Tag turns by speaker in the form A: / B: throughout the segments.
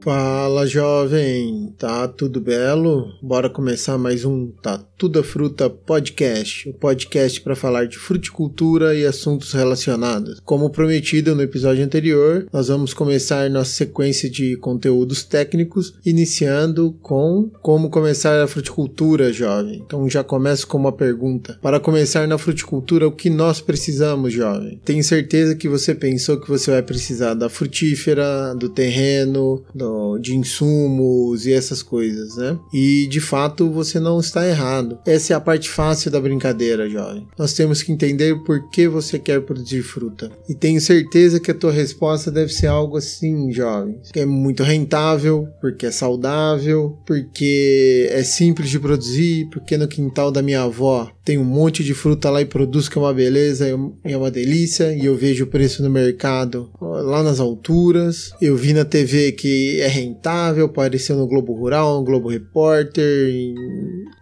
A: Fala jovem, tá tudo belo? Bora começar mais um Tá Tudo Fruta Podcast, o podcast para falar de fruticultura e assuntos relacionados. Como prometido no episódio anterior, nós vamos começar nossa sequência de conteúdos técnicos, iniciando com como começar a fruticultura, jovem. Então já começo com uma pergunta. Para começar na fruticultura, o que nós precisamos, jovem? Tenho certeza que você pensou que você vai precisar da frutífera, do terreno, do de insumos e essas coisas, né? E de fato você não está errado. Essa é a parte fácil da brincadeira, jovem. Nós temos que entender por que você quer produzir fruta. E tenho certeza que a tua resposta deve ser algo assim, jovem. É muito rentável, porque é saudável, porque é simples de produzir, porque no quintal da minha avó tem um monte de fruta lá e produz que é uma beleza, é uma delícia, e eu vejo o preço no mercado lá nas alturas. Eu vi na TV que é rentável, apareceu no Globo Rural, no Globo Repórter,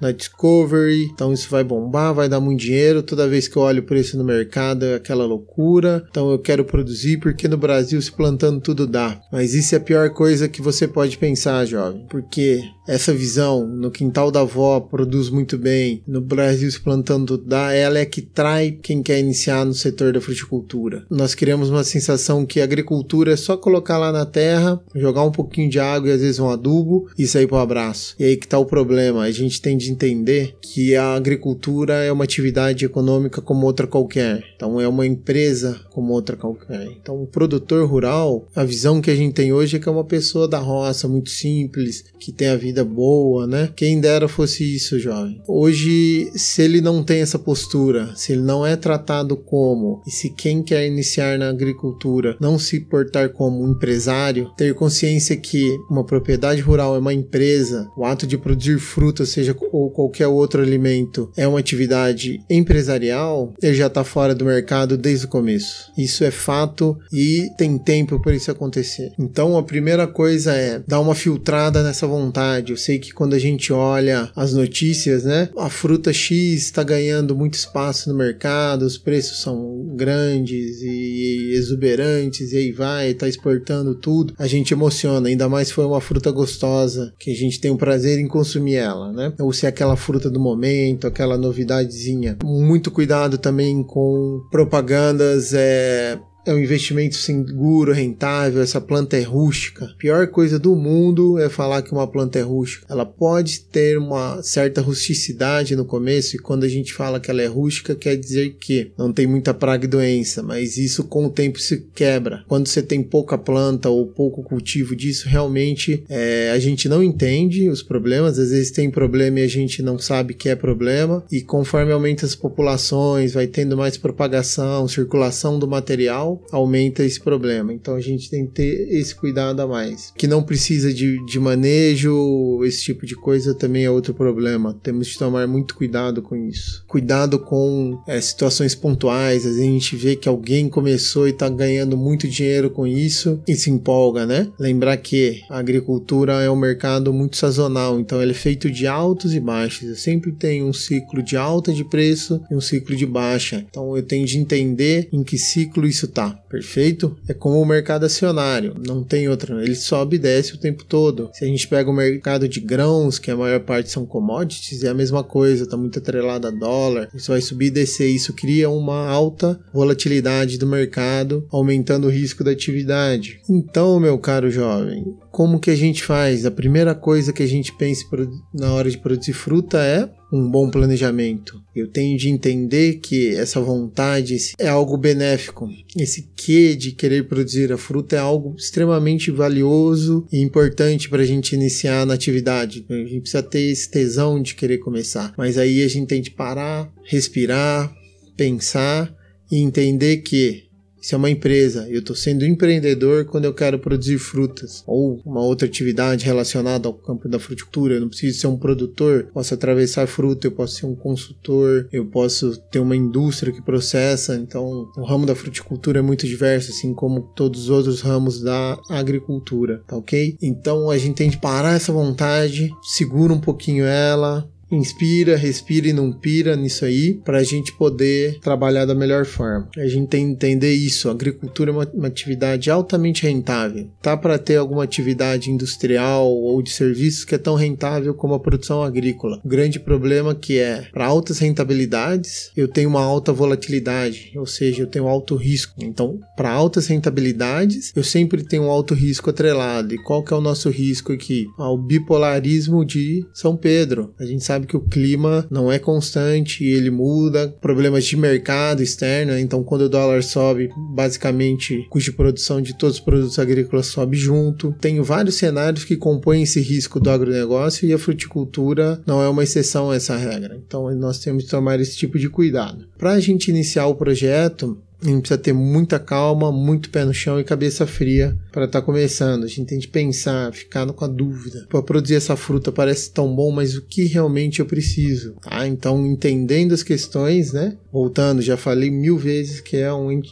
A: na Discovery. Então isso vai bombar, vai dar muito dinheiro. Toda vez que eu olho o preço no mercado é aquela loucura. Então eu quero produzir porque no Brasil se plantando tudo dá. Mas isso é a pior coisa que você pode pensar, jovem, porque essa visão no quintal da avó produz muito bem, no Brasil se plantando dá, ela é que trai quem quer iniciar no setor da fruticultura. Nós criamos uma sensação que a agricultura é só colocar lá na terra, jogar um pouquinho de água e às vezes um adubo e sair para o abraço. E aí que tá o problema, a gente tem de entender que a agricultura é uma atividade econômica como outra qualquer. Então é uma empresa como outra qualquer. Então o produtor rural, a visão que a gente tem hoje é que é uma pessoa da roça, muito simples, que tem a vida vida boa, né? Quem dera fosse isso, jovem. Hoje, se ele não tem essa postura, se ele não é tratado como, e se quem quer iniciar na agricultura não se portar como um empresário, ter consciência que uma propriedade rural é uma empresa, o ato de produzir fruta, seja ou qualquer outro alimento, é uma atividade empresarial, ele já está fora do mercado desde o começo. Isso é fato e tem tempo para isso acontecer. Então, a primeira coisa é dar uma filtrada nessa vontade verdade. Eu sei que quando a gente olha as notícias, né, a fruta X está ganhando muito espaço no mercado, os preços são grandes e exuberantes, e aí vai, está exportando tudo. A gente emociona, ainda mais se for uma fruta gostosa, que a gente tem o prazer em consumir ela, né? Ou se é aquela fruta do momento, aquela novidadezinha. Muito cuidado também com propagandas é, é um investimento seguro, rentável, essa planta é rústica. A pior coisa do mundo é falar que uma planta é rústica. Ela pode ter uma certa rusticidade no começo e quando a gente fala que ela é rústica quer dizer que não tem muita praga e doença, mas isso com o tempo se quebra. Quando você tem pouca planta ou pouco cultivo disso, realmente é, a gente não entende os problemas, às vezes tem problema e a gente não sabe que é problema e conforme aumenta as populações, vai tendo mais propagação, circulação do material, aumenta esse problema. Então a gente tem que ter esse cuidado a mais. Que não precisa de, de manejo, esse tipo de coisa também é outro problema. Temos que tomar muito cuidado com isso. Cuidado com é, situações pontuais. Às a gente vê que alguém começou e está ganhando muito dinheiro com isso e se empolga, né? Lembrar que a agricultura é um mercado muito sazonal, então ele é feito de altos e baixos. Eu sempre tenho um ciclo de alta de preço e um ciclo de baixa. Então eu tenho de entender em que ciclo isso está perfeito? É como o mercado acionário, não tem outra, ele sobe e desce o tempo todo. Se a gente pega o mercado de grãos, que a maior parte são commodities, é a mesma coisa, está muito atrelado a dólar, isso vai subir e descer, isso cria uma alta volatilidade do mercado, aumentando o risco da atividade. Então, meu caro jovem, como que a gente faz? A primeira coisa que a gente pensa na hora de produzir fruta é um bom planejamento. Eu tenho de entender que essa vontade é algo benéfico. Esse que de querer produzir a fruta é algo extremamente valioso e importante para a gente iniciar na atividade. A gente precisa ter esse tesão de querer começar. Mas aí a gente tem de parar, respirar, pensar e entender que se é uma empresa, eu estou sendo empreendedor quando eu quero produzir frutas ou uma outra atividade relacionada ao campo da fruticultura. Eu não preciso ser um produtor, posso atravessar fruta, eu posso ser um consultor, eu posso ter uma indústria que processa. Então, o ramo da fruticultura é muito diverso, assim como todos os outros ramos da agricultura, tá ok? Então, a gente tem que parar essa vontade, segura um pouquinho ela, inspira, respira e não pira nisso aí, para a gente poder trabalhar da melhor forma. A gente tem que entender isso. A agricultura é uma, uma atividade altamente rentável. Tá para ter alguma atividade industrial ou de serviços que é tão rentável como a produção agrícola. O grande problema que é para altas rentabilidades, eu tenho uma alta volatilidade, ou seja, eu tenho alto risco. Então, para altas rentabilidades, eu sempre tenho um alto risco atrelado. E qual que é o nosso risco aqui? Ah, o bipolarismo de São Pedro. A gente sabe que o clima não é constante, ele muda, problemas de mercado externo, né? então quando o dólar sobe, basicamente o custo de produção de todos os produtos agrícolas sobe junto. Tenho vários cenários que compõem esse risco do agronegócio e a fruticultura não é uma exceção a essa regra. Então nós temos que tomar esse tipo de cuidado. Para a gente iniciar o projeto, a gente precisa ter muita calma, muito pé no chão e cabeça fria para estar tá começando. A gente tem que pensar, ficar com a dúvida. Para produzir essa fruta parece tão bom, mas o que realmente eu preciso? Tá? Então, entendendo as questões, né? Voltando, já falei mil vezes que é um,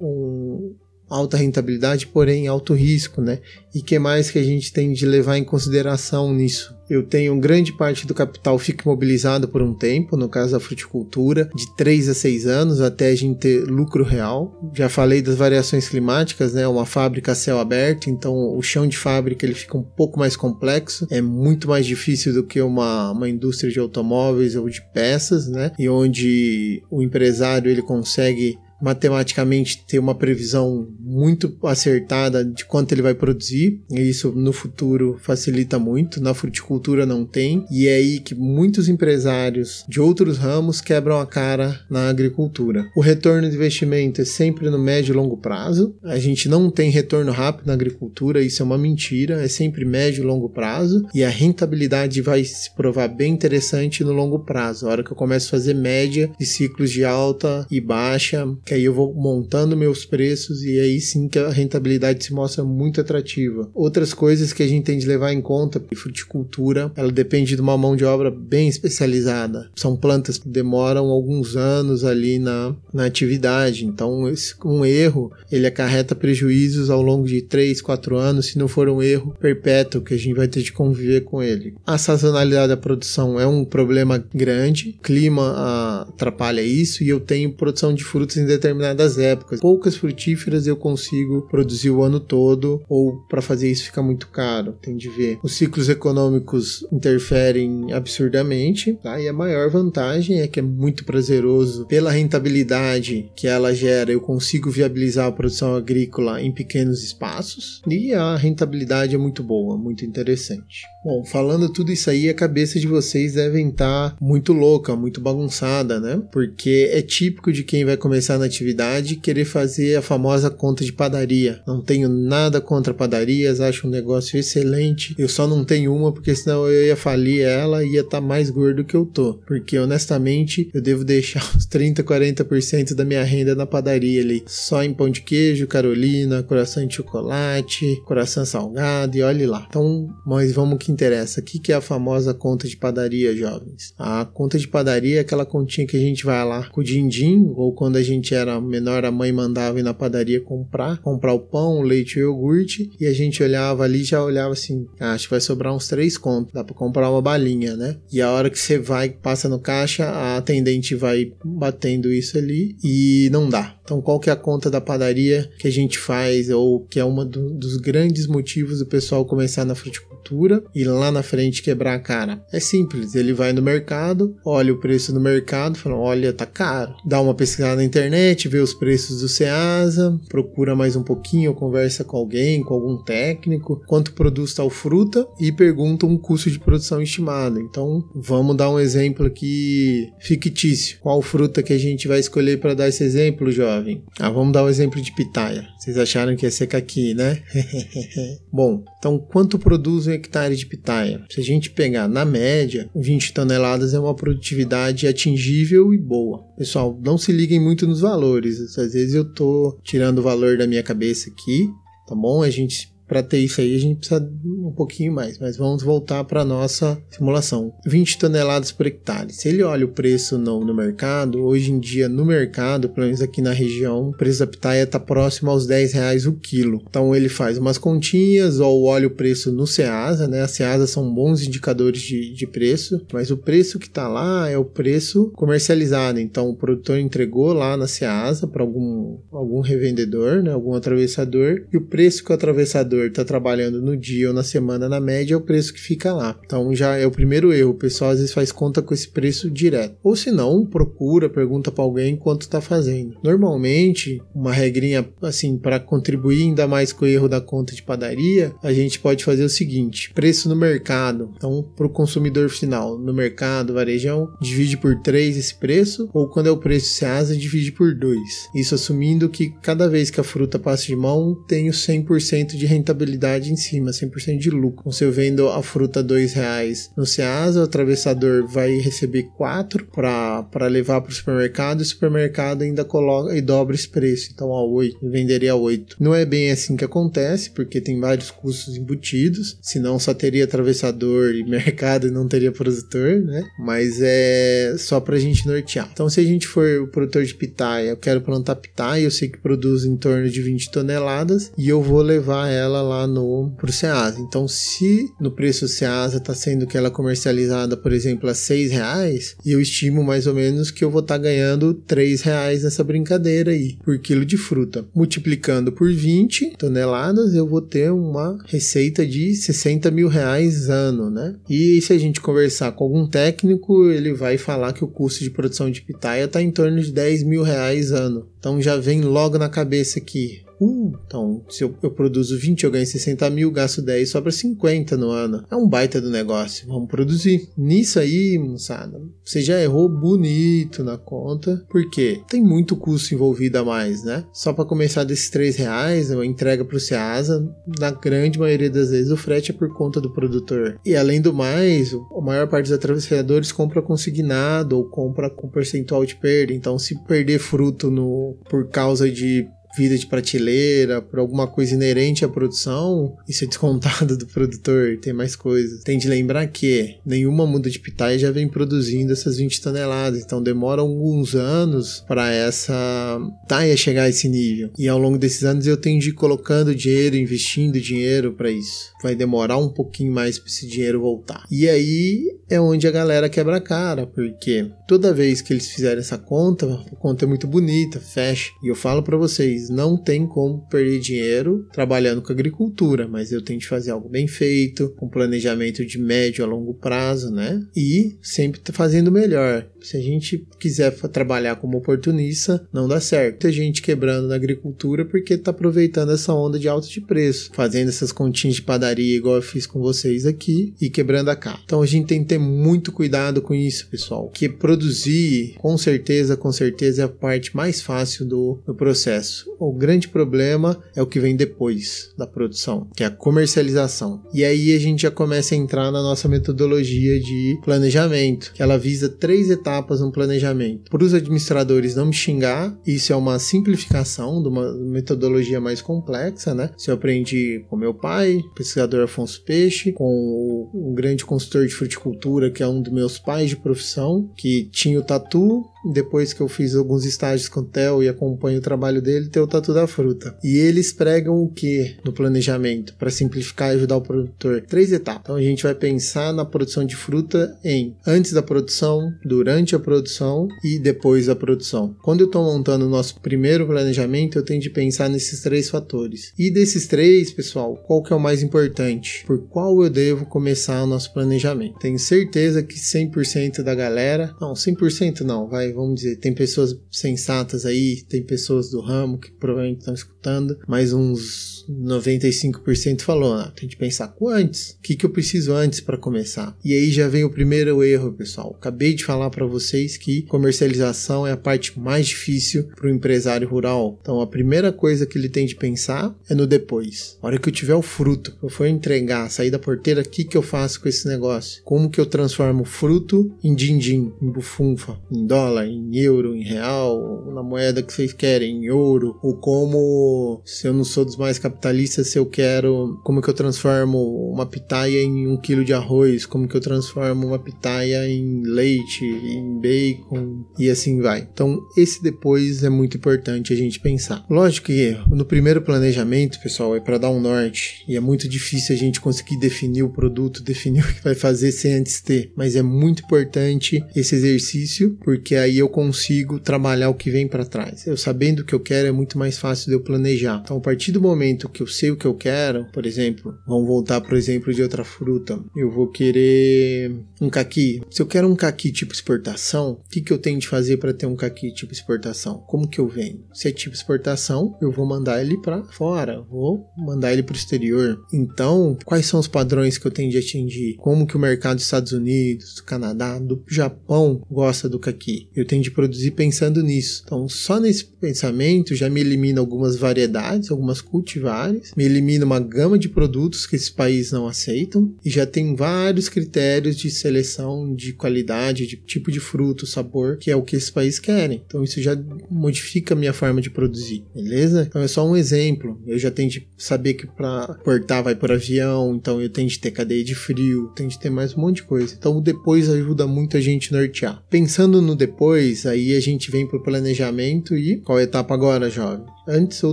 A: um alta rentabilidade, porém alto risco, né? E que mais que a gente tem de levar em consideração nisso? Eu tenho grande parte do capital fica imobilizado por um tempo, no caso da fruticultura, de 3 a 6 anos até a gente ter lucro real. Já falei das variações climáticas, né? Uma fábrica a céu aberto, então o chão de fábrica ele fica um pouco mais complexo, é muito mais difícil do que uma, uma indústria de automóveis ou de peças, né? E onde o empresário ele consegue matematicamente ter uma previsão muito acertada de quanto ele vai produzir, e isso no futuro facilita muito. Na fruticultura não tem, e é aí que muitos empresários de outros ramos quebram a cara na agricultura. O retorno de investimento é sempre no médio e longo prazo. A gente não tem retorno rápido na agricultura, isso é uma mentira, é sempre médio e longo prazo, e a rentabilidade vai se provar bem interessante no longo prazo. A hora que eu começo a fazer média de ciclos de alta e baixa, que aí eu vou montando meus preços e aí sim que a rentabilidade se mostra muito atrativa. Outras coisas que a gente tem de levar em conta, fruticultura, ela depende de uma mão de obra bem especializada. São plantas que demoram alguns anos ali na, na atividade, então um erro ele acarreta prejuízos ao longo de 3, 4 anos, se não for um erro perpétuo que a gente vai ter de conviver com ele. A sazonalidade da produção é um problema grande, clima ah, atrapalha isso e eu tenho produção de frutas em determinadas épocas. Poucas frutíferas eu consigo produzir o ano todo, ou para fazer isso fica muito caro, tem de ver. Os ciclos econômicos interferem absurdamente, tá? E a maior vantagem é que é muito prazeroso pela rentabilidade que ela gera, eu consigo viabilizar a produção agrícola em pequenos espaços e a rentabilidade é muito boa, muito interessante. Bom, falando tudo isso aí, a cabeça de vocês devem estar tá muito louca, muito bagunçada, né? Porque é típico de quem vai começar na atividade querer fazer a famosa conta de padaria. Não tenho nada contra padarias, acho um negócio excelente. Eu só não tenho uma porque senão eu ia falir ela e ia estar tá mais gordo que eu tô. Porque honestamente, eu devo deixar uns 30, 40% da minha renda na padaria ali. Só em pão de queijo, carolina, coração de chocolate, coração salgado e olhe lá. Então, mas vamos que interessa. O que, que é a famosa conta de padaria, jovens? A conta de padaria é aquela continha que a gente vai lá com o din-din, ou quando a gente era menor, a mãe mandava ir na padaria comprar, comprar o pão, o leite e o iogurte, e a gente olhava ali já olhava assim, ah, acho que vai sobrar uns três contos, dá pra comprar uma balinha, né? E a hora que você vai, passa no caixa, a atendente vai batendo isso ali e não dá. Então, qual que é a conta da padaria que a gente faz, ou que é um do, dos grandes motivos do pessoal começar na fruticultura e lá na frente quebrar a cara? É simples, ele vai no mercado, olha o preço no mercado, fala, olha, tá caro. Dá uma pesquisada na internet, vê os preços do Ceasa, procura mais um pouquinho, conversa com alguém, com algum técnico, quanto produz tal fruta e pergunta um custo de produção estimado. Então, vamos dar um exemplo aqui fictício. Qual fruta que a gente vai escolher para dar esse exemplo, Jorge? Jovem. Ah, vamos dar o um exemplo de pitaia. Vocês acharam que ia ser caqui, né? Bom, então quanto produz um hectare de pitaia? Se a gente pegar na média, 20 toneladas é uma produtividade atingível e boa. Pessoal, não se liguem muito nos valores. Às vezes eu tô tirando o valor da minha cabeça aqui, tá bom? A gente para ter isso aí a gente precisa um pouquinho mais, mas vamos voltar para nossa simulação. 20 toneladas por hectare. Se ele olha o preço no, no mercado, hoje em dia no mercado, pelo menos aqui na região, o preço da pitaia está próximo aos 10 reais o quilo. Então ele faz umas continhas ou olha o preço no Ceasa, né? As Ceasa são bons indicadores de, de preço, mas o preço que está lá é o preço comercializado. Então o produtor entregou lá na Ceasa para algum, algum revendedor, né? algum atravessador, e o preço que o atravessador está trabalhando no dia ou na semana na média é o preço que fica lá. Então já é o primeiro erro. O pessoal às vezes faz conta com esse preço direto. Ou se não, procura, pergunta para alguém quanto está fazendo. Normalmente, uma regrinha assim para contribuir ainda mais com o erro da conta de padaria, a gente pode fazer o seguinte: preço no mercado. Então, para o consumidor final, no mercado, varejão, divide por 3 esse preço, ou quando é o preço Ceasa, divide por 2. Isso assumindo que cada vez que a fruta passa de mão, tem o 100% de rentabilidade em cima, 100% de lucro. Então, se eu vendo a fruta R$ reais no Ceasa, o atravessador vai receber 4 para levar para o supermercado, e o supermercado ainda coloca e dobra esse preço. Então, a 8, venderia 8. Não é bem assim que acontece, porque tem vários custos embutidos, senão só teria atravessador e mercado e não teria produtor, né? Mas é só para a gente nortear. Então, se a gente for o produtor de pitaia, eu quero plantar pitaia, eu sei que produz em torno de 20 toneladas e eu vou levar ela lá no pro Ceasa. Então, se no preço Ceasa está sendo que ela é comercializada, por exemplo, a 6 reais, eu estimo mais ou menos que eu vou estar tá ganhando 3 reais nessa brincadeira aí por quilo de fruta. Multiplicando por 20 toneladas, eu vou ter uma receita de 60 mil reais ano, né? E se a gente conversar com algum técnico, ele vai falar que o custo de produção de pitaia está em torno de 10 mil reais ano. Então já vem logo na cabeça aqui Uh, então, se eu, eu, produzo 20, eu ganho 60 mil, gasto 10, sobra 50 no ano. É um baita do negócio. Vamos produzir. Nisso aí, moçada, você já errou bonito na conta, porque tem muito custo envolvido a mais, né? Só para começar desses 3 reais, a entrega para o Ceasa, na grande maioria das vezes o frete é por conta do produtor. E além do mais, a maior parte dos atravessadores compra consignado ou compra com percentual de perda. Então, se perder fruto no, por causa de vida de prateleira, por alguma coisa inerente à produção, isso é descontado do produtor, tem mais coisas. Tem de lembrar que nenhuma muda de pitaia já vem produzindo essas 20 toneladas, então demora alguns anos para essa taia chegar a esse nível. E ao longo desses anos eu tenho de ir colocando dinheiro, investindo dinheiro para isso. Vai demorar um pouquinho mais para esse dinheiro voltar. E aí é onde a galera quebra a cara, porque toda vez que eles fizerem essa conta, a conta é muito bonita, fecha. E eu falo para vocês, não tem como perder dinheiro trabalhando com agricultura, mas eu tenho que fazer algo bem feito, com planejamento de médio a longo prazo, né? E sempre fazendo melhor. Se a gente quiser trabalhar como oportunista, não dá certo. Tem gente quebrando na agricultura porque está aproveitando essa onda de alta de preço, fazendo essas continhas de padaria igual eu fiz com vocês aqui e quebrando a cara. Então a gente tem que ter muito cuidado com isso, pessoal. Que produzir, com certeza, com certeza é a parte mais fácil do, do processo. O grande problema é o que vem depois da produção, que é a comercialização. E aí a gente já começa a entrar na nossa metodologia de planejamento, que ela visa três etapas no planejamento. Para os administradores não me xingar, isso é uma simplificação de uma metodologia mais complexa, né? Isso eu aprendi com meu pai, pesquisador Afonso Peixe, com um grande consultor de fruticultura, que é um dos meus pais de profissão, que tinha o tatu depois que eu fiz alguns estágios com o Theo e acompanho o trabalho dele, tem o Tatu da Fruta. E eles pregam o que no planejamento para simplificar e ajudar o produtor? Três etapas. Então a gente vai pensar na produção de fruta em antes da produção, durante a produção e depois da produção. Quando eu estou montando o nosso primeiro planejamento, eu tenho de pensar nesses três fatores. E desses três, pessoal, qual que é o mais importante? Por qual eu devo começar o nosso planejamento? Tenho certeza que 100% da galera, não, 100% não, vai vamos dizer, tem pessoas sensatas aí, tem pessoas do ramo que provavelmente estão escutando, mas uns 95% falou, ah, tem que pensar antes, o que, que eu preciso antes para começar? E aí já vem o primeiro erro, pessoal. Acabei de falar para vocês que comercialização é a parte mais difícil para o empresário rural. Então a primeira coisa que ele tem de pensar é no depois. A hora que eu tiver o fruto, eu for entregar, sair da porteira, o que, que eu faço com esse negócio? Como que eu transformo o fruto em din-din, em bufunfa, em dólar, em euro, em real, na moeda que vocês querem, em ouro, ou como, se eu não sou dos mais capitalista se eu quero, como que eu transformo uma pitaia em um quilo de arroz, como que eu transformo uma pitaia em leite, em bacon e assim vai. Então, esse depois é muito importante a gente pensar. Lógico que no primeiro planejamento, pessoal, é para dar um norte e é muito difícil a gente conseguir definir o produto, definir o que vai fazer sem antes ter, mas é muito importante esse exercício porque aí eu consigo trabalhar o que vem para trás. Eu sabendo o que eu quero é muito mais fácil de eu planejar. Então, a partir do momento que eu sei o que eu quero, por exemplo, vamos voltar para o exemplo de outra fruta, eu vou querer um caqui. Se eu quero um caqui tipo exportação, o que, que eu tenho de fazer para ter um caqui tipo exportação? Como que eu vendo? Se é tipo exportação, eu vou mandar ele para fora, vou mandar ele para o exterior. Então, quais são os padrões que eu tenho de atingir? Como que o mercado dos Estados Unidos, do Canadá, do Japão gosta do caqui? Eu tenho de produzir pensando nisso. Então, só nesse pensamento já me elimina algumas variedades, algumas cultivares, me elimina uma gama de produtos que esses países não aceitam e já tem vários critérios de seleção de qualidade, de tipo de fruto, sabor, que é o que esses países querem. Então isso já modifica a minha forma de produzir, beleza? Então é só um exemplo. Eu já tenho de saber que para portar vai por avião, então eu tenho de ter cadeia de frio, tenho de ter mais um monte de coisa. Então o depois ajuda muito a gente nortear. Pensando no depois, aí a gente vem pro planejamento e qual etapa agora, jovem? Antes ou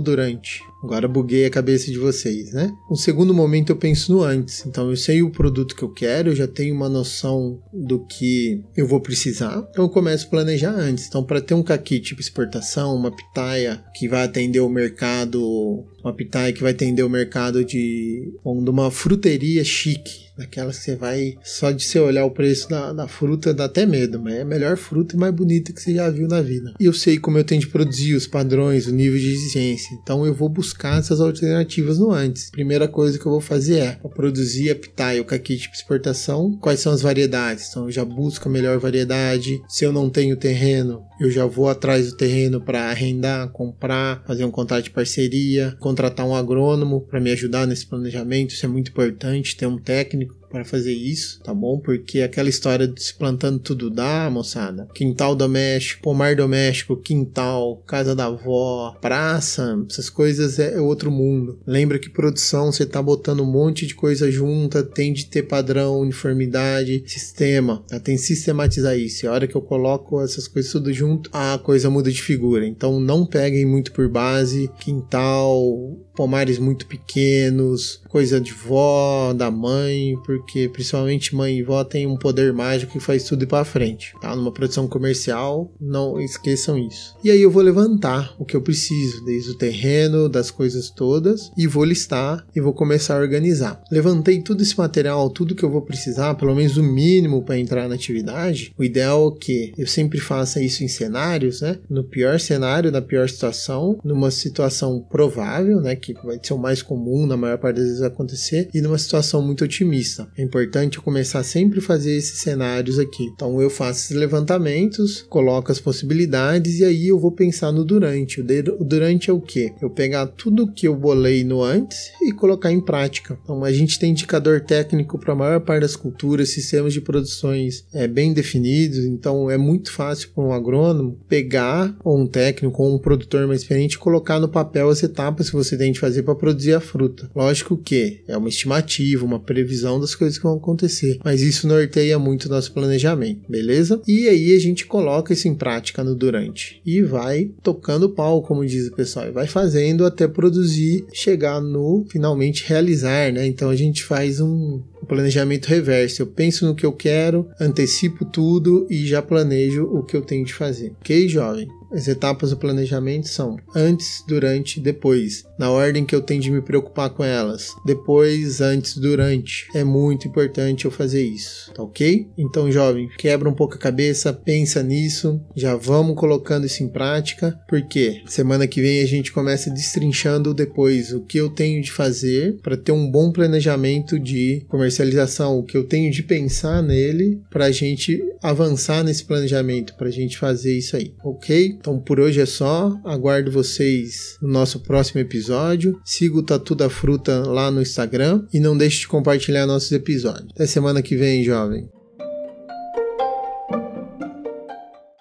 A: durante? Agora buguei a cabeça de vocês, né? Um segundo momento eu penso no antes. Então eu sei o produto que eu quero, eu já tenho uma noção do que eu vou precisar. Então eu começo a planejar antes. Então para ter um caqui tipo exportação, uma pitaia que vai atender o mercado, uma pitaia que vai atender o mercado de, de uma fruteria chique, Daquelas que você vai, só de você olhar o preço da, da fruta dá até medo, mas é a melhor fruta e mais bonita que você já viu na vida. E eu sei como eu tenho de produzir, os padrões, o nível de exigência. Então eu vou buscar essas alternativas no antes. Primeira coisa que eu vou fazer é para produzir a pitaia, o caqui tipo exportação, quais são as variedades. Então eu já busco a melhor variedade. Se eu não tenho terreno, eu já vou atrás do terreno para arrendar, comprar, fazer um contrato de parceria, contratar um agrônomo para me ajudar nesse planejamento. Isso é muito importante, ter um técnico para fazer isso, tá bom? Porque aquela história de se plantando tudo dá, moçada. Quintal doméstico, pomar doméstico, quintal, casa da avó, praça, essas coisas é outro mundo. Lembra que produção você tá botando um monte de coisa junta, tem de ter padrão, uniformidade, sistema. Tá? Tem que sistematizar isso. E a hora que eu coloco essas coisas tudo junto, a coisa muda de figura. Então não peguem muito por base, quintal, pomares muito pequenos, coisa de vó, da mãe, porque principalmente mãe e vó tem um poder mágico que faz tudo ir para frente, tá? Numa produção comercial, não esqueçam isso. E aí eu vou levantar o que eu preciso, desde o terreno, das coisas todas, e vou listar e vou começar a organizar. Levantei todo esse material, tudo que eu vou precisar, pelo menos o mínimo para entrar na atividade. O ideal é que eu sempre faça isso em cenários, né? No pior cenário, na pior situação, numa situação provável, né? que vai ser o mais comum na maior parte das vezes acontecer, e numa situação muito otimista. É importante começar sempre a fazer esses cenários aqui. Então eu faço esses levantamentos, coloco as possibilidades e aí eu vou pensar no durante. O durante é o que? Eu pegar tudo que eu bolei no antes e colocar em prática. Então a gente tem indicador técnico para a maior parte das culturas, sistemas de produções é, bem definidos, então é muito fácil para um agrônomo pegar ou um técnico ou um produtor mais experiente colocar no papel as etapas que você tem gente fazer para produzir a fruta. Lógico que é uma estimativa, uma previsão das coisas que vão acontecer, mas isso norteia muito o nosso planejamento, beleza? E aí a gente coloca isso em prática no durante e vai tocando pau, como diz o pessoal, e vai fazendo até produzir, chegar no finalmente realizar, né? Então a gente faz um, um planejamento reverso. Eu penso no que eu quero, antecipo tudo e já planejo o que eu tenho de fazer. Ok, jovem? As etapas do planejamento são antes, durante depois, na ordem que eu tenho de me preocupar com elas. Depois, antes, durante. É muito importante eu fazer isso, tá ok? Então, jovem, quebra um pouco a cabeça, pensa nisso, já vamos colocando isso em prática, porque semana que vem a gente começa destrinchando depois o que eu tenho de fazer para ter um bom planejamento de comercialização, o que eu tenho de pensar nele para a gente avançar nesse planejamento, para a gente fazer isso aí, ok? Então por hoje é só. Aguardo vocês no nosso próximo episódio. Siga o Tatu da Fruta lá no Instagram e não deixe de compartilhar nossos episódios. Até semana que vem, jovem.